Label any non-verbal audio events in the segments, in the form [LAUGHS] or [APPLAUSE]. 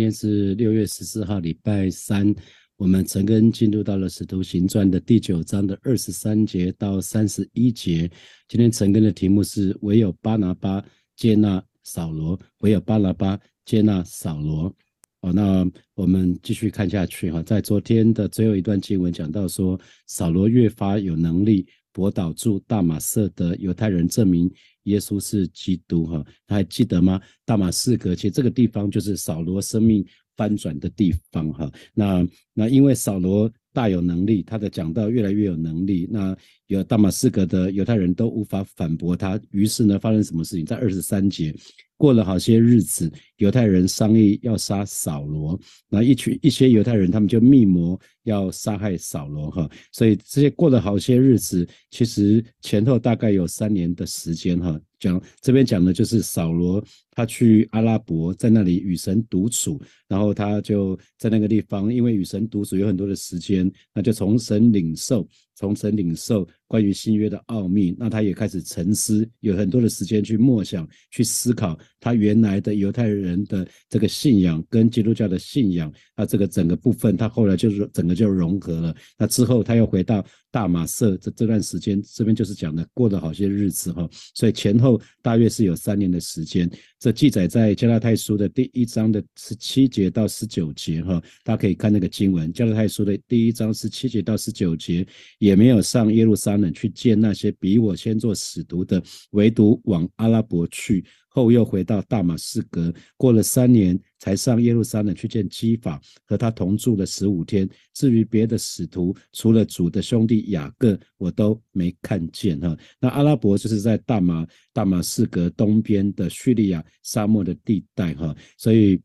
今天是六月十四号，礼拜三。我们陈根进入到了《使徒行传》的第九章的二十三节到三十一节。今天陈根的题目是“唯有巴拿巴接纳扫罗”，唯有巴拿巴接纳扫罗。哦，那我们继续看下去哈。在昨天的最后一段经文讲到说，扫罗越发有能力驳倒住大马色的犹太人，证明耶稣是基督哈。还记得吗？大马士革，其实这个地方就是扫罗生命。翻转的地方哈，那那因为扫罗大有能力，他的讲道越来越有能力，那有大马士革的犹太人都无法反驳他，于是呢，发生什么事情？在二十三节。过了好些日子，犹太人商议要杀扫罗，那一群一些犹太人他们就密谋要杀害扫罗哈，所以这些过了好些日子，其实前后大概有三年的时间哈。讲这边讲的就是扫罗他去阿拉伯，在那里与神独处，然后他就在那个地方，因为与神独处有很多的时间，那就从神领受。从神领受关于新约的奥秘，那他也开始沉思，有很多的时间去默想、去思考他原来的犹太人的这个信仰跟基督教的信仰，那这个整个部分，他后来就是整个就融合了。那之后他又回到大马色这这段时间，这边就是讲的过了好些日子哈，所以前后大约是有三年的时间。这记载在加拉太书的第一章的十七节到十九节哈，大家可以看那个经文，加拉太书的第一章十七节到十九节也。也没有上耶路撒去见那些比我先做使徒的，唯独往阿拉伯去，后又回到大马士革，过了三年才上耶路撒冷去见基法，和他同住了十五天。至于别的使徒，除了主的兄弟雅各，我都没看见哈。那阿拉伯就是在大马大马士革东边的叙利亚沙漠的地带哈，所以。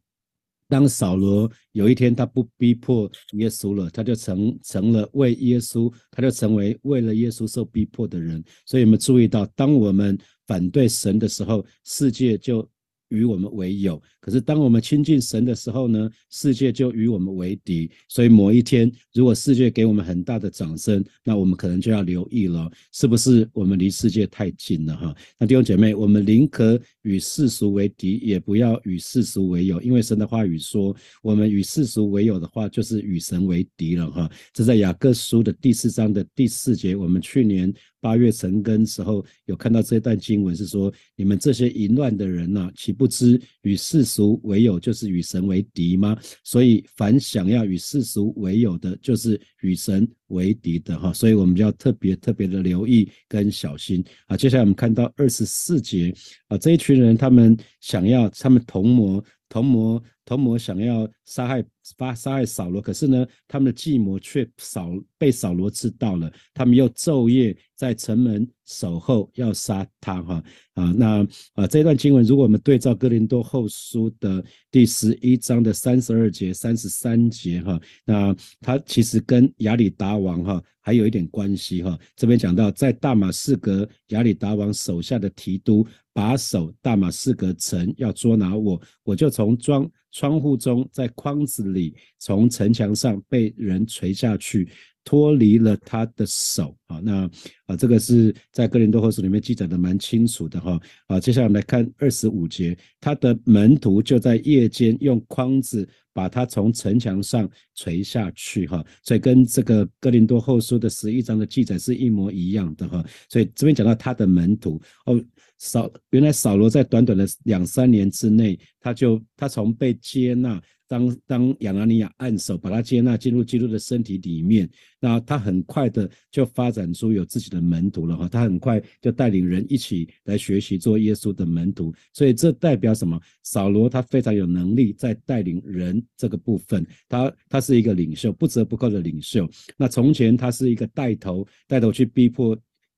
当扫罗有一天他不逼迫耶稣了，他就成成了为耶稣，他就成为为了耶稣受逼迫的人。所以我们注意到，当我们反对神的时候，世界就。与我们为友，可是当我们亲近神的时候呢，世界就与我们为敌。所以某一天，如果世界给我们很大的掌声，那我们可能就要留意了，是不是我们离世界太近了哈？那弟兄姐妹，我们宁可与世俗为敌，也不要与世俗为友，因为神的话语说，我们与世俗为友的话，就是与神为敌了哈。这在雅各书的第四章的第四节，我们去年。八月成根时候，有看到这段经文是说：你们这些淫乱的人呐，岂不知与世俗为友，就是与神为敌吗？所以，凡想要与世俗为友的，就是与神为敌的哈。所以，我们就要特别特别的留意跟小心啊。接下来，我们看到二十四节啊，这一群人他们想要，他们同谋。同谋同谋想要杀害发杀害扫罗，可是呢，他们的计谋却扫被扫罗知道了。他们又昼夜在城门守候，要杀他。哈啊，那啊这段经文，如果我们对照哥林多后书的第十一章的三十二节、三十三节，哈，那他其实跟亚里达王哈还有一点关系。哈，这边讲到在大马士革亚里达王手下的提督。把守大马士革城，要捉拿我，我就从窗窗户中，在筐子里，从城墙上被人垂下去，脱离了他的手。啊，那啊，这个是在哥林多后书里面记载的蛮清楚的哈。啊，接下来我们来看二十五节，他的门徒就在夜间用筐子把他从城墙上垂下去哈。所以跟这个哥林多后书的十一章的记载是一模一样的哈。所以这边讲到他的门徒哦。扫原来扫罗在短短的两三年之内，他就他从被接纳当当亚拿尼亚按手，把他接纳进入基督的身体里面，那他很快的就发展出有自己的门徒了哈，他很快就带领人一起来学习做耶稣的门徒，所以这代表什么？扫罗他非常有能力在带领人这个部分，他他是一个领袖，不折不扣的领袖。那从前他是一个带头带头去逼迫。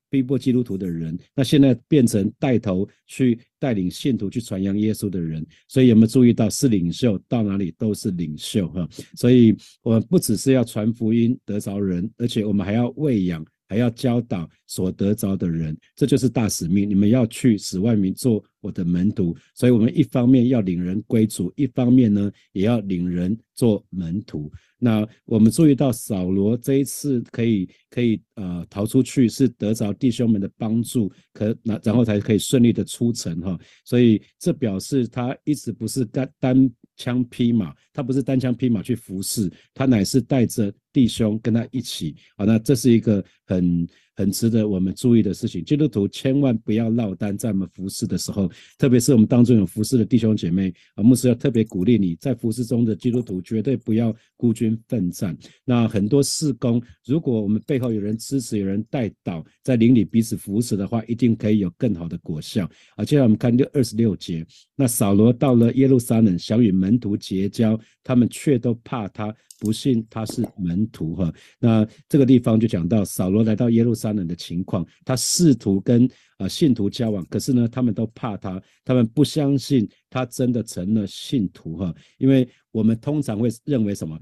逼迫基督徒的人，那现在变成带头去带领信徒去传扬耶稣的人，所以有没有注意到是领袖，到哪里都是领袖哈？所以我们不只是要传福音得着人，而且我们还要喂养。还要教导所得着的人，这就是大使命。你们要去使万民做我的门徒，所以我们一方面要领人归主，一方面呢也要领人做门徒。那我们注意到扫罗这一次可以可以呃逃出去，是得着弟兄们的帮助，可那然后才可以顺利的出城哈。所以这表示他一直不是单单。枪匹马，他不是单枪匹马去服侍，他乃是带着弟兄跟他一起啊。那这是一个很。很值得我们注意的事情，基督徒千万不要落单，在我们服侍的时候，特别是我们当中有服侍的弟兄姐妹啊，牧师要特别鼓励你在服侍中的基督徒绝对不要孤军奋战。那很多事工，如果我们背后有人支持，有人带导，在邻里彼此扶持的话，一定可以有更好的果效啊。接下来我们看六二十六节，那扫罗到了耶路撒冷，想与门徒结交，他们却都怕他。不信他是门徒哈，那这个地方就讲到扫罗来到耶路撒冷的情况，他试图跟啊信徒交往，可是呢，他们都怕他，他们不相信他真的成了信徒哈，因为我们通常会认为什么？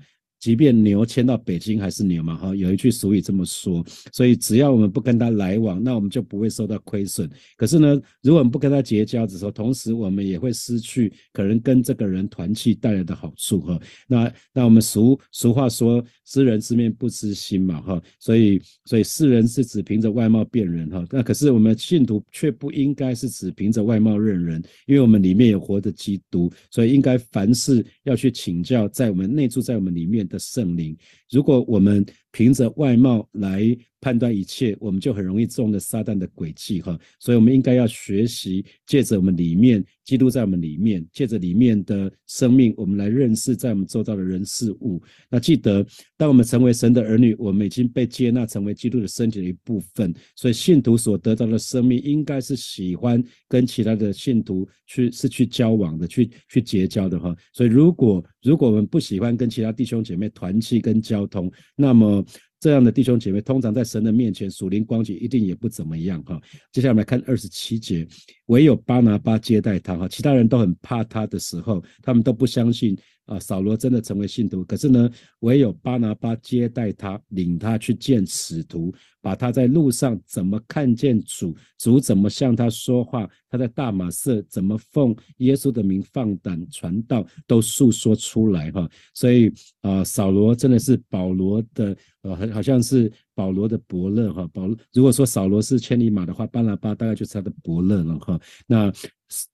即便牛迁到北京还是牛嘛，哈，有一句俗语这么说，所以只要我们不跟他来往，那我们就不会受到亏损。可是呢，如果我们不跟他结交的时候，同时我们也会失去可能跟这个人团契带来的好处，哈。那那我们俗俗话说，知人知面不知心嘛，哈。所以所以世人是只凭着外貌辨人，哈。那可是我们信徒却不应该是只凭着外貌认人，因为我们里面有活的基督，所以应该凡事要去请教在我们内住在我们里面的。的圣灵，如果我们凭着外貌来。判断一切，我们就很容易中了撒旦的诡计哈，所以我们应该要学习，借着我们里面基督在我们里面，借着里面的生命，我们来认识在我们周遭的人事物。那记得，当我们成为神的儿女，我们已经被接纳成为基督的身体的一部分。所以信徒所得到的生命，应该是喜欢跟其他的信徒去是去交往的，去 [LAUGHS] 去结交的哈。所以如果如果我们不喜欢跟其他弟兄姐妹团契跟交交通，那么。这样的弟兄姐妹，通常在神的面前属灵光景一定也不怎么样哈。接下来我们来看二十七节，唯有巴拿巴接待他哈，其他人都很怕他的时候，他们都不相信。啊，扫罗真的成为信徒，可是呢，唯有巴拿巴接待他，领他去见使徒，把他在路上怎么看见主，主怎么向他说话，他在大马色怎么奉耶稣的名放胆传道，都诉说出来哈。所以啊，扫罗真的是保罗的，呃，好像是保罗的伯乐哈。保如果说扫罗是千里马的话，巴拿巴大概就是他的伯乐了哈。那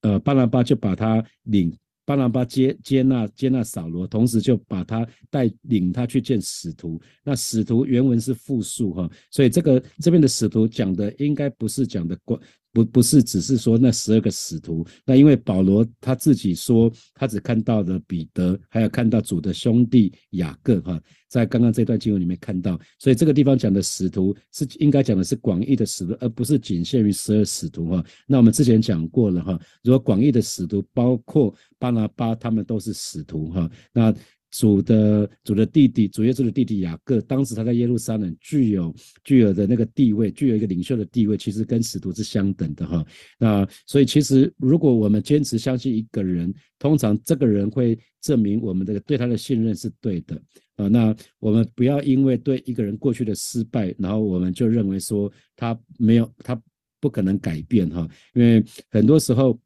呃，巴拿巴就把他领。巴拿巴接接纳接纳扫罗，同时就把他带领他去见使徒。那使徒原文是复数哈，所以这个这边的使徒讲的应该不是讲的关。不不是只是说那十二个使徒，那因为保罗他自己说他只看到了彼得，还有看到主的兄弟雅各哈，在刚刚这段经文里面看到，所以这个地方讲的使徒是应该讲的是广义的使徒，而不是仅限于十二使徒哈。那我们之前讲过了哈，如果广义的使徒包括巴拿巴他们都是使徒哈，那。主的主的弟弟，主耶稣的弟弟雅各，当时他在耶路撒冷具有具有的那个地位，具有一个领袖的地位，其实跟使徒是相等的哈。那所以其实如果我们坚持相信一个人，通常这个人会证明我们这个对他的信任是对的啊。那我们不要因为对一个人过去的失败，然后我们就认为说他没有他不可能改变哈。因为很多时候。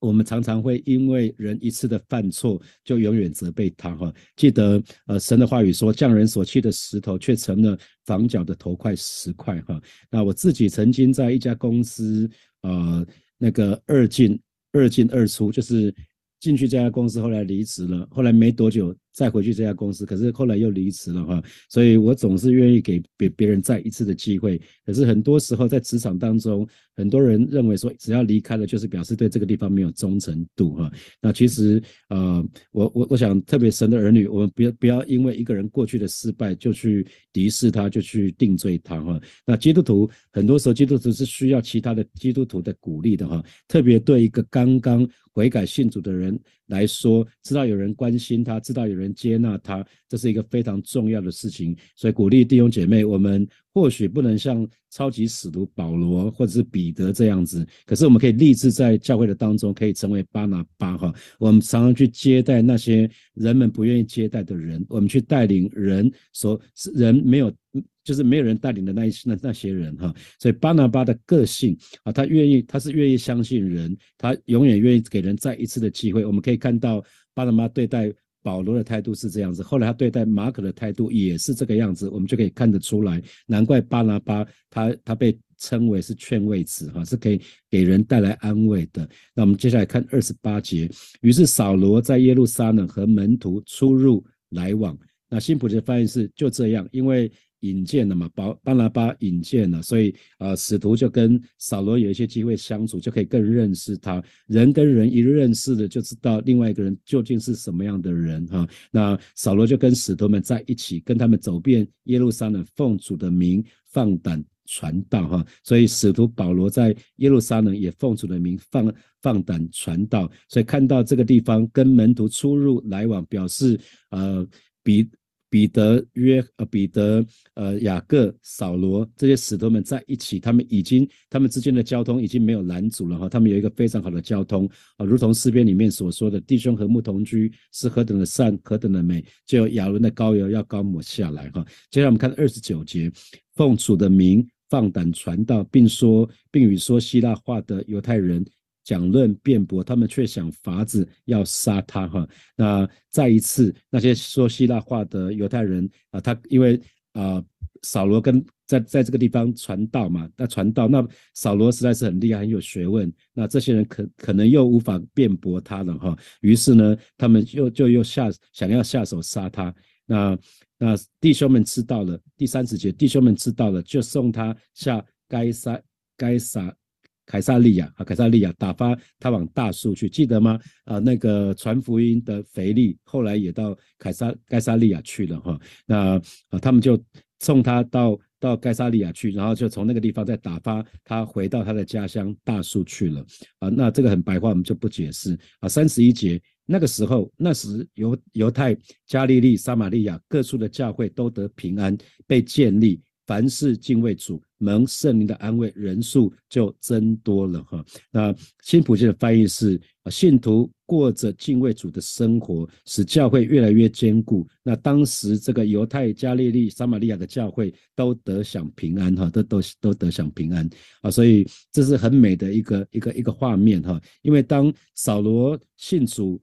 我们常常会因为人一次的犯错，就永远责备他哈。记得呃，神的话语说，匠人所弃的石头，却成了房角的头块石块哈。那我自己曾经在一家公司，呃，那个二进二进二出，就是进去这家公司，后来离职了，后来没多久。再回去这家公司，可是后来又离职了哈，所以我总是愿意给别别人再一次的机会。可是很多时候在职场当中，很多人认为说，只要离开了，就是表示对这个地方没有忠诚度哈。那其实呃，我我我想，特别神的儿女，我们不要不要因为一个人过去的失败就去敌视他，就去定罪他哈。那基督徒很多时候，基督徒是需要其他的基督徒的鼓励的哈，特别对一个刚刚悔改信主的人来说，知道有人关心他，知道有。人接纳他，这是一个非常重要的事情，所以鼓励弟兄姐妹，我们或许不能像超级使徒保罗或者是彼得这样子，可是我们可以立志在教会的当中，可以成为巴拿巴哈。我们常常去接待那些人们不愿意接待的人，我们去带领人所人没有，就是没有人带领的那一那那些人哈。所以巴拿巴的个性啊，他愿意，他是愿意相信人，他永远愿意给人再一次的机会。我们可以看到巴拿巴对待。保罗的态度是这样子，后来他对待马可的态度也是这个样子，我们就可以看得出来，难怪巴拿巴他他被称为是劝慰词哈，是可以给人带来安慰的。那我们接下来看二十八节，于是扫罗在耶路撒冷和门徒出入来往。那新普的翻译是就这样，因为。引荐了嘛，巴巴拿巴引荐了，所以啊，使徒就跟扫罗有一些机会相处，就可以更认识他。人跟人一认识的，就知道另外一个人究竟是什么样的人哈。那扫罗就跟使徒们在一起，跟他们走遍耶路撒冷，奉主的名放胆传道哈。所以使徒保罗在耶路撒冷也奉主的名放放胆传道。所以看到这个地方跟门徒出入来往，表示呃比。彼得、约呃彼得、呃雅各、扫罗这些使徒们在一起，他们已经他们之间的交通已经没有拦阻了哈，他们有一个非常好的交通啊，如同诗篇里面所说的，弟兄和睦同居是何等的善，何等的美，就有亚伦的膏油要高抹下来哈。接下来我们看二十九节，奉主的名放胆传道，并说并与说希腊话的犹太人。讲论辩驳，他们却想法子要杀他哈。那再一次，那些说希腊话的犹太人啊，他因为啊扫罗跟在在这个地方传道嘛，那传道那扫罗实在是很厉害，很有学问。那这些人可可能又无法辩驳他了哈。于是呢，他们又就又下想要下手杀他。那那弟兄们知道了，第三十节，弟兄们知道了，就送他下该杀该杀。凯撒利亚啊，凯撒利亚打发他往大树去，记得吗？啊，那个传福音的腓力后来也到凯撒盖撒利亚去了哈。那啊，他们就送他到到盖撒利亚去，然后就从那个地方再打发他回到他的家乡大树去了。啊，那这个很白话，我们就不解释。啊，三十一节，那个时候，那时犹犹太、加利利、撒玛利亚各处的教会都得平安，被建立。凡事敬畏主，蒙圣灵的安慰，人数就增多了哈。那新普世的翻译是：信徒过着敬畏主的生活，使教会越来越坚固。那当时这个犹太、加利利、撒玛利亚的教会都得享平安哈，都都都得享平安啊。所以这是很美的一个一个一个画面哈。因为当扫罗信主。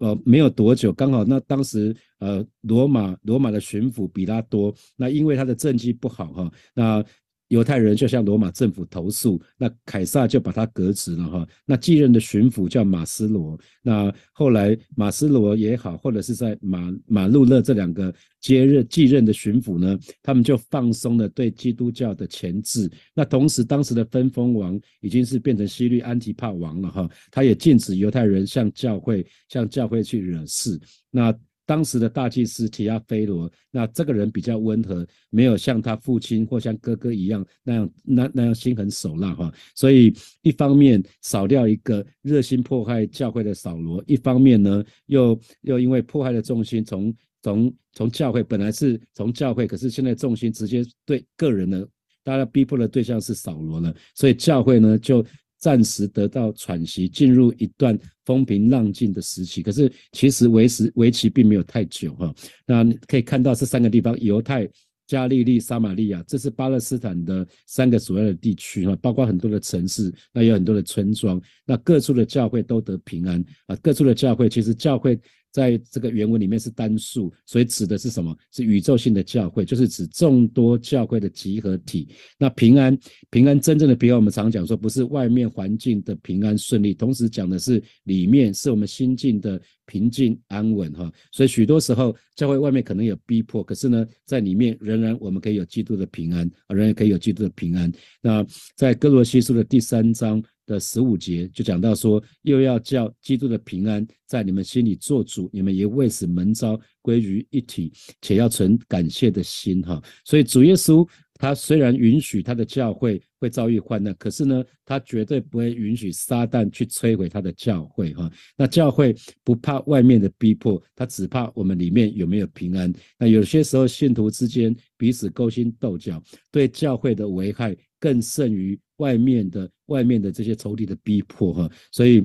呃，没有多久，刚好那当时呃，罗马罗马的巡抚比拉多，那因为他的政绩不好哈，那。犹太人就向罗马政府投诉，那凯撒就把他革职了哈。那继任的巡抚叫马斯罗，那后来马斯罗也好，或者是在马马路勒这两个接任继任的巡抚呢，他们就放松了对基督教的钳制。那同时，当时的分封王已经是变成西律安提帕王了哈，他也禁止犹太人向教会向教会去惹事。那当时的大祭司提亚菲罗，那这个人比较温和，没有像他父亲或像哥哥一样那样那那样心狠手辣哈。所以一方面少掉一个热心迫害教会的扫罗，一方面呢又又因为迫害的重心从从从教会本来是从教会，可是现在重心直接对个人呢，大家逼迫的对象是扫罗了，所以教会呢就。暂时得到喘息，进入一段风平浪静的时期。可是其实维持为期并没有太久哈。那可以看到这三个地方：犹太、加利利、撒玛利亚，这是巴勒斯坦的三个主要的地区哈，包括很多的城市，那有很多的村庄。那各处的教会都得平安啊。各处的教会其实教会。在这个原文里面是单数，所以指的是什么？是宇宙性的教会，就是指众多教会的集合体。那平安，平安真正的平安，我们常讲说，不是外面环境的平安顺利，同时讲的是里面是我们心境的平静安稳哈。所以许多时候，教会外面可能有逼迫，可是呢，在里面仍然我们可以有基督的平安，仍然可以有基督的平安。那在哥罗西书的第三章。的十五节就讲到说，又要叫基督的平安在你们心里做主，你们也为此门招归于一体，且要存感谢的心哈。所以主耶稣他虽然允许他的教会会遭遇患难，可是呢，他绝对不会允许撒旦去摧毁他的教会哈。那教会不怕外面的逼迫，他只怕我们里面有没有平安。那有些时候信徒之间彼此勾心斗角，对教会的危害更甚于。外面的外面的这些仇敌的逼迫哈，所以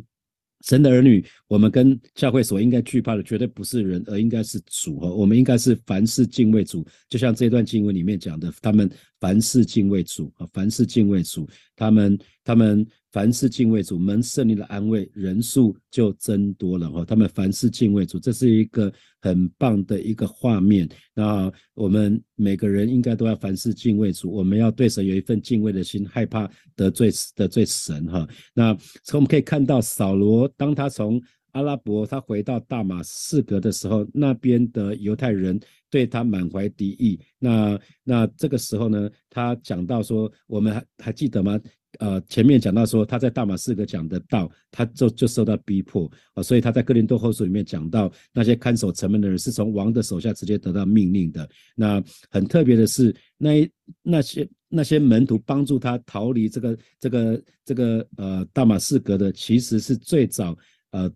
神的儿女，我们跟教会所应该惧怕的，绝对不是人，而应该是主哈。我们应该是凡事敬畏主，就像这段经文里面讲的，他们凡事敬畏主啊，凡事敬畏主，他们他们凡事敬畏主，蒙圣灵的安慰，人数就增多了哈。他们凡事敬畏主，这是一个很棒的一个画面。那我们每个人应该都要凡事敬畏主，我们要对神有一份敬畏的心，害怕得罪得罪神哈。那从我们可以看到扫罗，当他从阿拉伯他回到大马士革的时候，那边的犹太人对他满怀敌意。那那这个时候呢，他讲到说，我们还还记得吗？呃，前面讲到说他在大马士革讲的道，他就就受到逼迫啊，所以他在哥林多后书里面讲到那些看守城门的人是从王的手下直接得到命令的。那很特别的是，那那些那些门徒帮助他逃离这个这个这个呃大马士革的，其实是最早呃。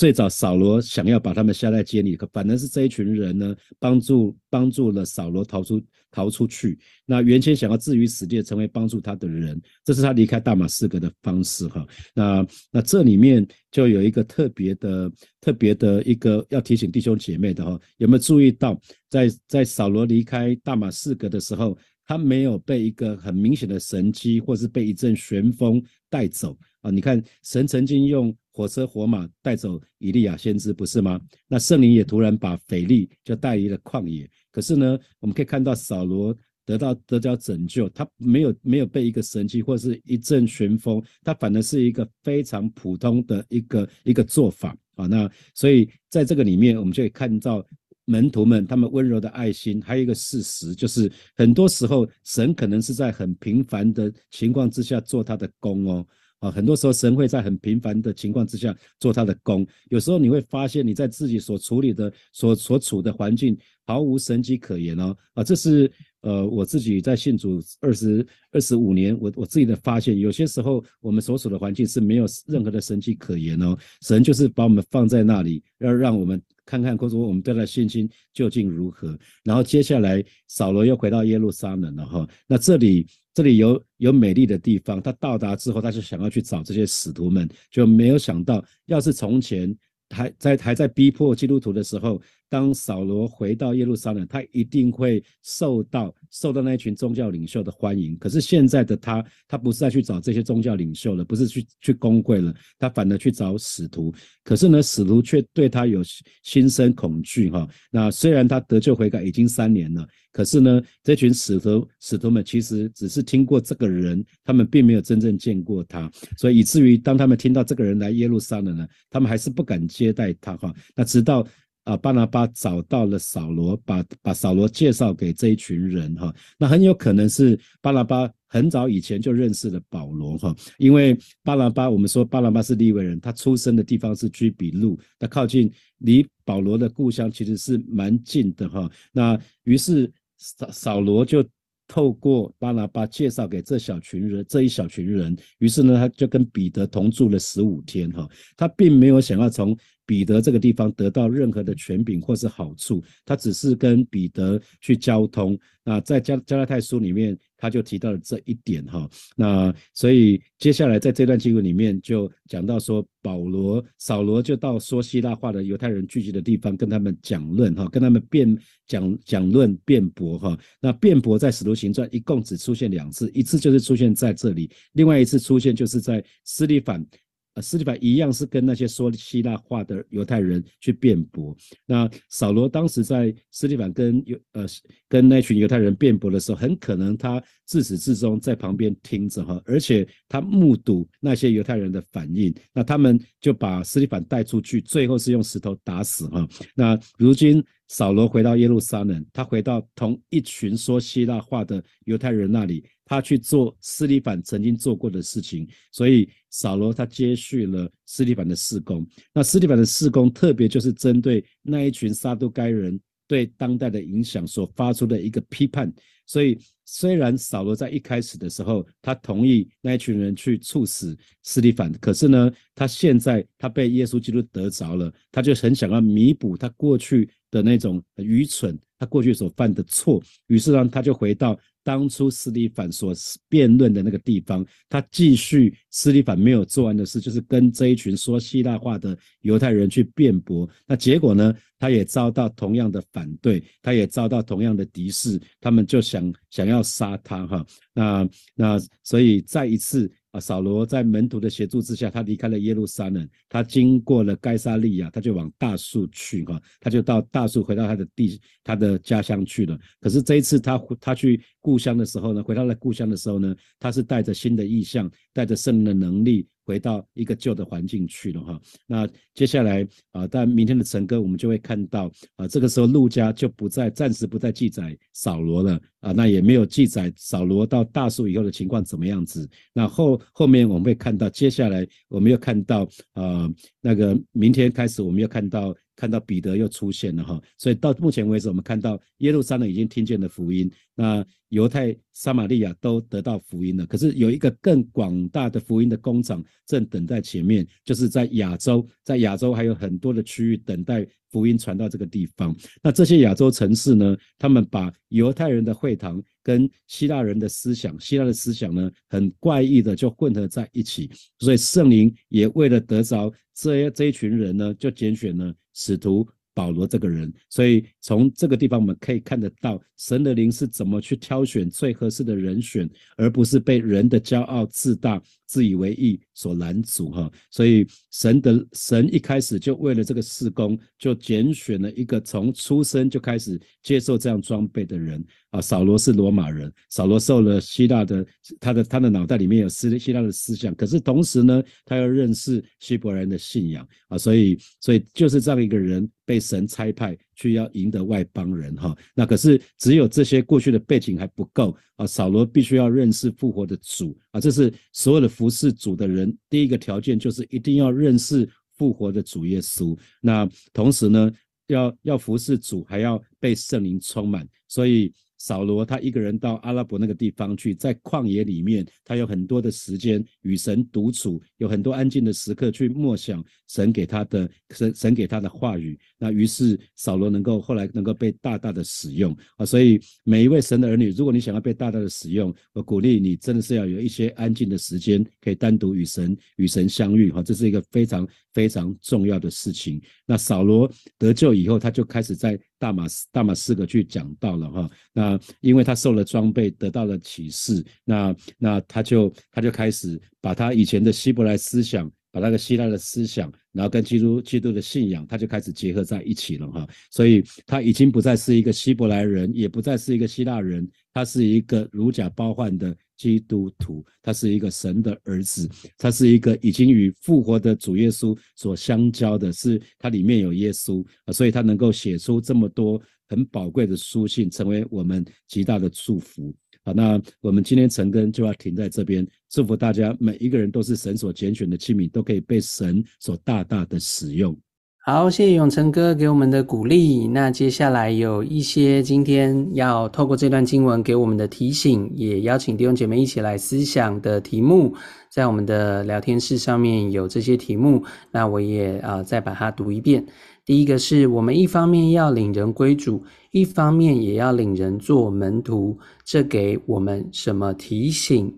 最早扫罗想要把他们下在监里，可反而是这一群人呢，帮助帮助了扫罗逃出逃出去。那原先想要置于死地，成为帮助他的人，这是他离开大马士革的方式哈。那那这里面就有一个特别的特别的一个要提醒弟兄姐妹的哈，有没有注意到，在在扫罗离开大马士革的时候，他没有被一个很明显的神机，或是被一阵旋风带走啊？你看，神曾经用。火车火马带走以利亚先知，不是吗？那圣灵也突然把腓力就带离了旷野。可是呢，我们可以看到扫罗得到得到拯救，他没有没有被一个神迹或是一阵旋风，他反而是一个非常普通的一个一个做法啊。那所以在这个里面，我们就可以看到门徒们他们温柔的爱心。还有一个事实就是，很多时候神可能是在很平凡的情况之下做他的工哦。啊，很多时候神会在很平凡的情况之下做他的工。有时候你会发现你在自己所处理的、所所处的环境毫无神迹可言哦。啊，这是呃我自己在信主二十二十五年，我我自己的发现。有些时候我们所处的环境是没有任何的神迹可言哦。神就是把我们放在那里，要让我们看看，或者说我们对他的信心究竟如何。然后接下来扫罗又回到耶路撒冷了哈。那这里。这里有有美丽的地方，他到达之后，他就想要去找这些使徒们，就没有想到，要是从前还在还在逼迫基督徒的时候。当扫罗回到耶路撒冷，他一定会受到受到那一群宗教领袖的欢迎。可是现在的他，他不是再去找这些宗教领袖了，不是去去公会了，他反而去找使徒。可是呢，使徒却对他有心生恐惧哈。那虽然他得救悔改已经三年了，可是呢，这群使徒使徒们其实只是听过这个人，他们并没有真正见过他，所以以至于当他们听到这个人来耶路撒冷呢，他们还是不敢接待他哈。那直到。啊，巴拿巴找到了扫罗，把把扫罗介绍给这一群人哈。那很有可能是巴拿巴很早以前就认识了保罗哈，因为巴拿巴我们说巴拿巴是利未人，他出生的地方是居比路，他靠近离保罗的故乡其实是蛮近的哈。那于是扫扫罗就透过巴拿巴介绍给这小群人这一小群人，于是呢他就跟彼得同住了十五天哈，他并没有想要从。彼得这个地方得到任何的权柄或是好处，他只是跟彼得去交通。那在加加拉太书里面，他就提到了这一点哈。那所以接下来在这段经文里面就讲到说，保罗、扫罗就到说希腊话的犹太人聚集的地方，跟他们讲论哈，跟他们辩讲讲论辩驳哈。那辩驳在使徒行传一共只出现两次，一次就是出现在这里，另外一次出现就是在斯利凡。呃，斯蒂凡一样是跟那些说希腊话的犹太人去辩驳。那扫罗当时在斯蒂凡跟犹呃跟那群犹太人辩驳的时候，很可能他自始至终在旁边听着哈，而且他目睹那些犹太人的反应。那他们就把斯蒂凡带出去，最后是用石头打死哈。那如今扫罗回到耶路撒冷，他回到同一群说希腊话的犹太人那里。他去做斯利凡曾经做过的事情，所以扫罗他接续了斯利凡的事工。那斯利凡的事工特别就是针对那一群撒都该人对当代的影响所发出的一个批判。所以虽然扫罗在一开始的时候他同意那一群人去处死斯利凡，可是呢，他现在他被耶稣基督得着了，他就很想要弥补他过去的那种愚蠢，他过去所犯的错，于是呢，他就回到。当初斯里凡所辩论的那个地方，他继续斯里凡没有做完的事，就是跟这一群说希腊话的犹太人去辩驳。那结果呢？他也遭到同样的反对，他也遭到同样的敌视，他们就想想要杀他哈。那那所以再一次啊，扫罗在门徒的协助之下，他离开了耶路撒冷，他经过了该沙利亚，他就往大树去哈，他就到大树回到他的地，他的家乡去了。可是这一次他他去故乡的时候呢，回到了故乡的时候呢，他是带着新的意向，带着圣的能力。回到一个旧的环境去了哈，那接下来啊，但明天的晨歌我们就会看到啊，这个时候陆家就不再暂时不再记载扫罗了啊，那也没有记载扫罗到大树以后的情况怎么样子。那后后面我们会看到，接下来我们又看到啊，那个明天开始我们又看到。看到彼得又出现了哈，所以到目前为止，我们看到耶路撒冷已经听见了福音，那犹太、撒玛利亚都得到福音了。可是有一个更广大的福音的工厂正等在前面，就是在亚洲，在亚洲还有很多的区域等待福音传到这个地方。那这些亚洲城市呢，他们把犹太人的会堂跟希腊人的思想，希腊的思想呢，很怪异的就混合在一起，所以圣灵也为了得着这这一群人呢，就拣选了。使徒保罗这个人，所以从这个地方我们可以看得到，神的灵是怎么去挑选最合适的人选，而不是被人的骄傲自大。自以为意所拦阻哈，所以神的神一开始就为了这个事工，就拣选了一个从出生就开始接受这样装备的人。啊。扫罗是罗马人，扫罗受了希腊的，他的他的脑袋里面有希希腊的思想，可是同时呢，他又认识希伯来人的信仰。啊，所以所以就是这样一个人被神差派需要赢得外邦人哈。那可是只有这些过去的背景还不够啊，扫罗必须要认识复活的主啊，这是所有的。服侍主的人，第一个条件就是一定要认识复活的主耶稣。那同时呢，要要服侍主，还要被圣灵充满。所以。扫罗他一个人到阿拉伯那个地方去，在旷野里面，他有很多的时间与神独处，有很多安静的时刻去默想神给他的神神给他的话语。那于是扫罗能够后来能够被大大的使用啊！所以每一位神的儿女，如果你想要被大大的使用，我鼓励你真的是要有一些安静的时间，可以单独与神与神相遇哈，这是一个非常非常重要的事情。那扫罗得救以后，他就开始在。大马士大马士革去讲到了哈，那因为他受了装备，得到了启示，那那他就他就开始把他以前的希伯来思想，把那个希腊的思想，然后跟基督基督的信仰，他就开始结合在一起了哈，所以他已经不再是一个希伯来人，也不再是一个希腊人，他是一个如假包换的。基督徒，他是一个神的儿子，他是一个已经与复活的主耶稣所相交的，是他里面有耶稣，所以他能够写出这么多很宝贵的书信，成为我们极大的祝福。好，那我们今天晨更就要停在这边，祝福大家每一个人都是神所拣选的器皿，都可以被神所大大的使用。好，谢谢永成哥给我们的鼓励。那接下来有一些今天要透过这段经文给我们的提醒，也邀请弟兄姐妹一起来思想的题目，在我们的聊天室上面有这些题目。那我也啊再把它读一遍。第一个是我们一方面要领人归主，一方面也要领人做门徒，这给我们什么提醒？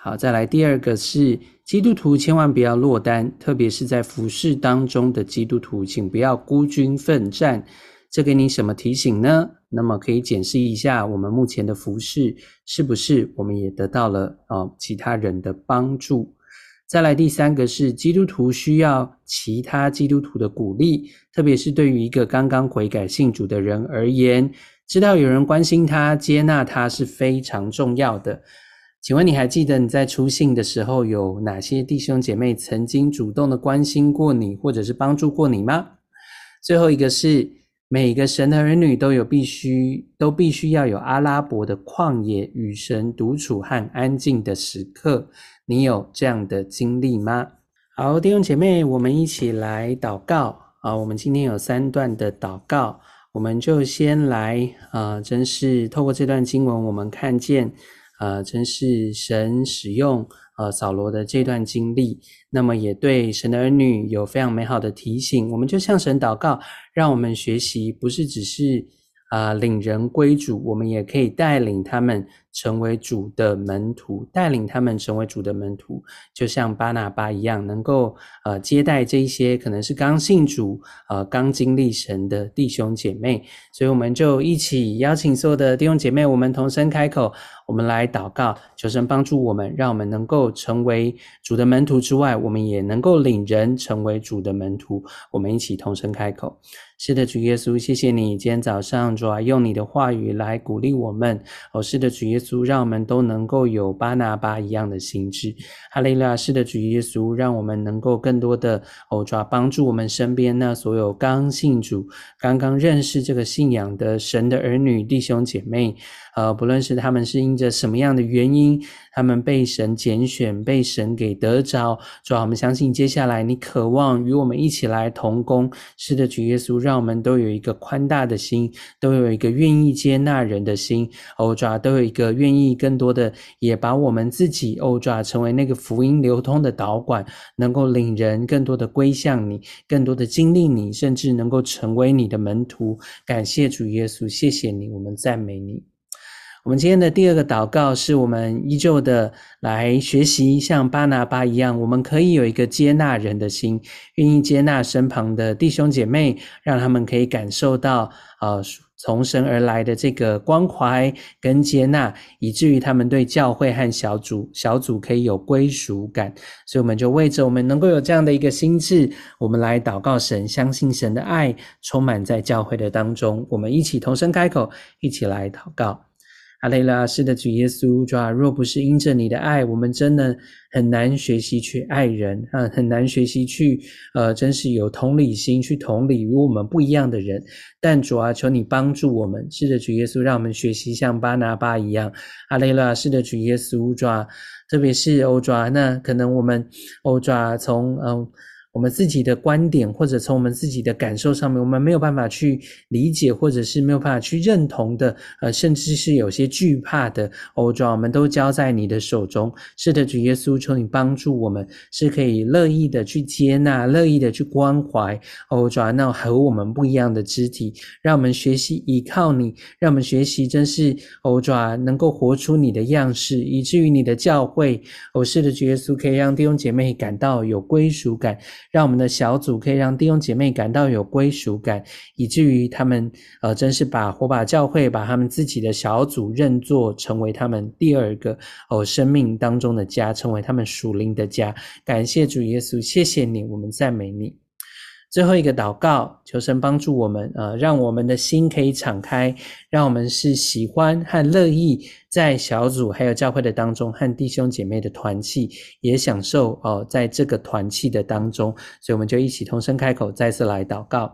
好，再来第二个是。基督徒千万不要落单，特别是在服饰当中的基督徒，请不要孤军奋战。这给你什么提醒呢？那么可以检视一下我们目前的服饰，是不是我们也得到了啊其他人的帮助？再来第三个是基督徒需要其他基督徒的鼓励，特别是对于一个刚刚悔改信主的人而言，知道有人关心他、接纳他是非常重要的。请问你还记得你在出信的时候有哪些弟兄姐妹曾经主动的关心过你，或者是帮助过你吗？最后一个是每个神的儿女都有必须都必须要有阿拉伯的旷野与神独处和安静的时刻，你有这样的经历吗？好，弟兄姐妹，我们一起来祷告啊！我们今天有三段的祷告，我们就先来啊，真是透过这段经文，我们看见。呃，真是神使用呃扫罗的这段经历，那么也对神的儿女有非常美好的提醒。我们就向神祷告，让我们学习，不是只是啊领人归主，我们也可以带领他们成为主的门徒，带领他们成为主的门徒，就像巴拿巴一样，能够呃接待这一些可能是刚信主、呃刚经历神的弟兄姐妹。所以我们就一起邀请所有的弟兄姐妹，我们同声开口，我们来祷告，求神帮助我们，让我们能够成为主的门徒之外，我们也能够领人成为主的门徒。我们一起同声开口。是的，主耶稣，谢谢你今天早上主啊，用你的话语来鼓励我们。哦，是的，主耶稣，让我们都能够有巴拿巴一样的心智。哈利路亚，是的，主耶稣，让我们能够更多的哦主啊，帮助我们身边那所有刚信主、刚刚认识这个信仰的神的儿女弟兄姐妹。呃，不论是他们是因着什么样的原因，他们被神拣选，被神给得着，主啊，我们相信接下来你渴望与我们一起来同工。是的，主耶稣，让我们都有一个宽大的心，都有一个愿意接纳人的心。欧爪都有一个愿意更多的，也把我们自己欧爪成为那个福音流通的导管，能够领人更多的归向你，更多的经历你，甚至能够成为你的门徒。感谢主耶稣，谢谢你，我们赞美你。我们今天的第二个祷告，是我们依旧的来学习，像巴拿巴一样，我们可以有一个接纳人的心，愿意接纳身旁的弟兄姐妹，让他们可以感受到，呃，从神而来的这个关怀跟接纳，以至于他们对教会和小组小组可以有归属感。所以，我们就为着我们能够有这样的一个心智，我们来祷告神，相信神的爱充满在教会的当中。我们一起同声开口，一起来祷告。阿雷拉，是的，主耶稣，主啊，若不是因着你的爱，我们真的很难学习去爱人啊，很难学习去，呃，真是有同理心去同理与我们不一样的人。但主啊，求你帮助我们，是的，主耶稣，让我们学习像巴拿巴一样。阿雷拉，是的，主耶稣，主啊，特别是欧抓，那可能我们欧抓从嗯。我们自己的观点，或者从我们自己的感受上面，我们没有办法去理解，或者是没有办法去认同的，呃，甚至是有些惧怕的，哦，主，我们都交在你的手中。是的，主耶稣，求你帮助我们，是可以乐意的去接纳，乐意的去关怀，哦，主，那和我们不一样的肢体，让我们学习依靠你，让我们学习真是，哦，主，能够活出你的样式，以至于你的教会，哦，是的，主耶稣，可以让弟兄姐妹感到有归属感。让我们的小组可以让弟兄姐妹感到有归属感，以至于他们呃，真是把火把教会把他们自己的小组认作成为他们第二个哦生命当中的家，成为他们属灵的家。感谢主耶稣，谢谢你，我们赞美你。最后一个祷告，求神帮助我们，呃，让我们的心可以敞开，让我们是喜欢和乐意在小组还有教会的当中和弟兄姐妹的团契，也享受哦，在这个团契的当中，所以我们就一起同声开口，再次来祷告。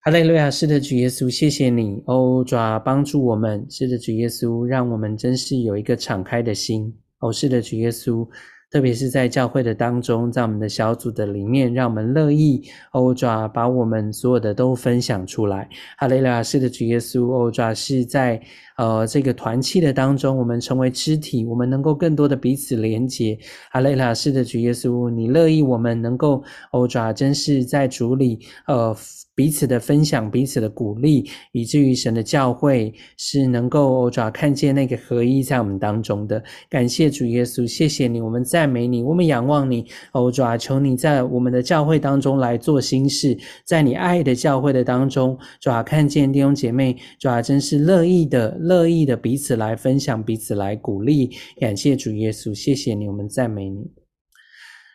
哈利路亚，是的，主耶稣，谢谢你，哦，抓帮助我们，是的，主耶稣，让我们真是有一个敞开的心，哦，是的，主耶稣。特别是在教会的当中，在我们的小组的里面，让我们乐意欧抓把我们所有的都分享出来。哈利路亚，是的，主耶稣，欧抓是在呃这个团契的当中，我们成为肢体，我们能够更多的彼此连接。哈利路亚，是的，主耶稣，你乐意我们能够欧爪，真是在主里呃。彼此的分享，彼此的鼓励，以至于神的教会是能够主要看见那个合一在我们当中的。感谢主耶稣，谢谢你，我们赞美你，我们仰望你。哦，主啊，求你在我们的教会当中来做心事，在你爱的教会的当中，主啊，看见弟兄姐妹，主啊，真是乐意的，乐意的彼此来分享，彼此来鼓励。感谢主耶稣，谢谢你，我们赞美你。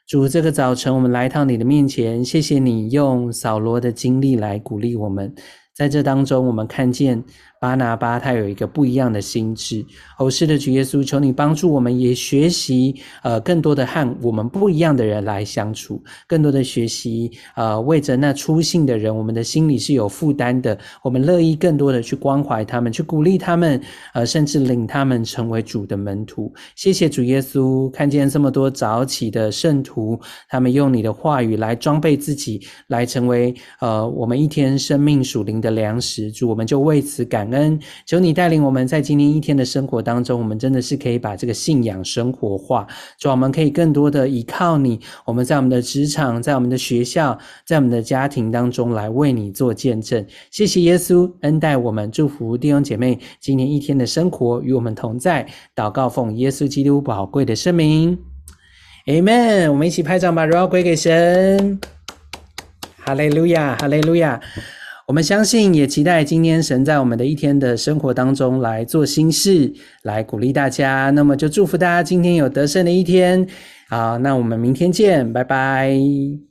主，这个早晨我们来到你的面前，谢谢你用扫罗的经历来鼓励我们，在这当中，我们看见。巴拿巴他有一个不一样的心智，哦，是的，主耶稣，求你帮助我们，也学习呃更多的和我们不一样的人来相处，更多的学习呃为着那出信的人，我们的心里是有负担的，我们乐意更多的去关怀他们，去鼓励他们，呃，甚至领他们成为主的门徒。谢谢主耶稣，看见这么多早起的圣徒，他们用你的话语来装备自己，来成为呃我们一天生命属灵的粮食。主，我们就为此感。恩。求你带领我们在今天一天的生活当中，我们真的是可以把这个信仰生活化，主，我们可以更多的依靠你。我们在我们的职场，在我们的学校，在我们的家庭当中来为你做见证。谢谢耶稣恩待我们，祝福弟兄姐妹今天一天的生活与我们同在。祷告奉耶稣基督宝贵的圣名，Amen。我们一起拍掌，把荣耀归给神。哈利路亚，哈利路亚。我们相信，也期待今天神在我们的一天的生活当中来做新事，来鼓励大家。那么就祝福大家今天有得胜的一天。好，那我们明天见，拜拜。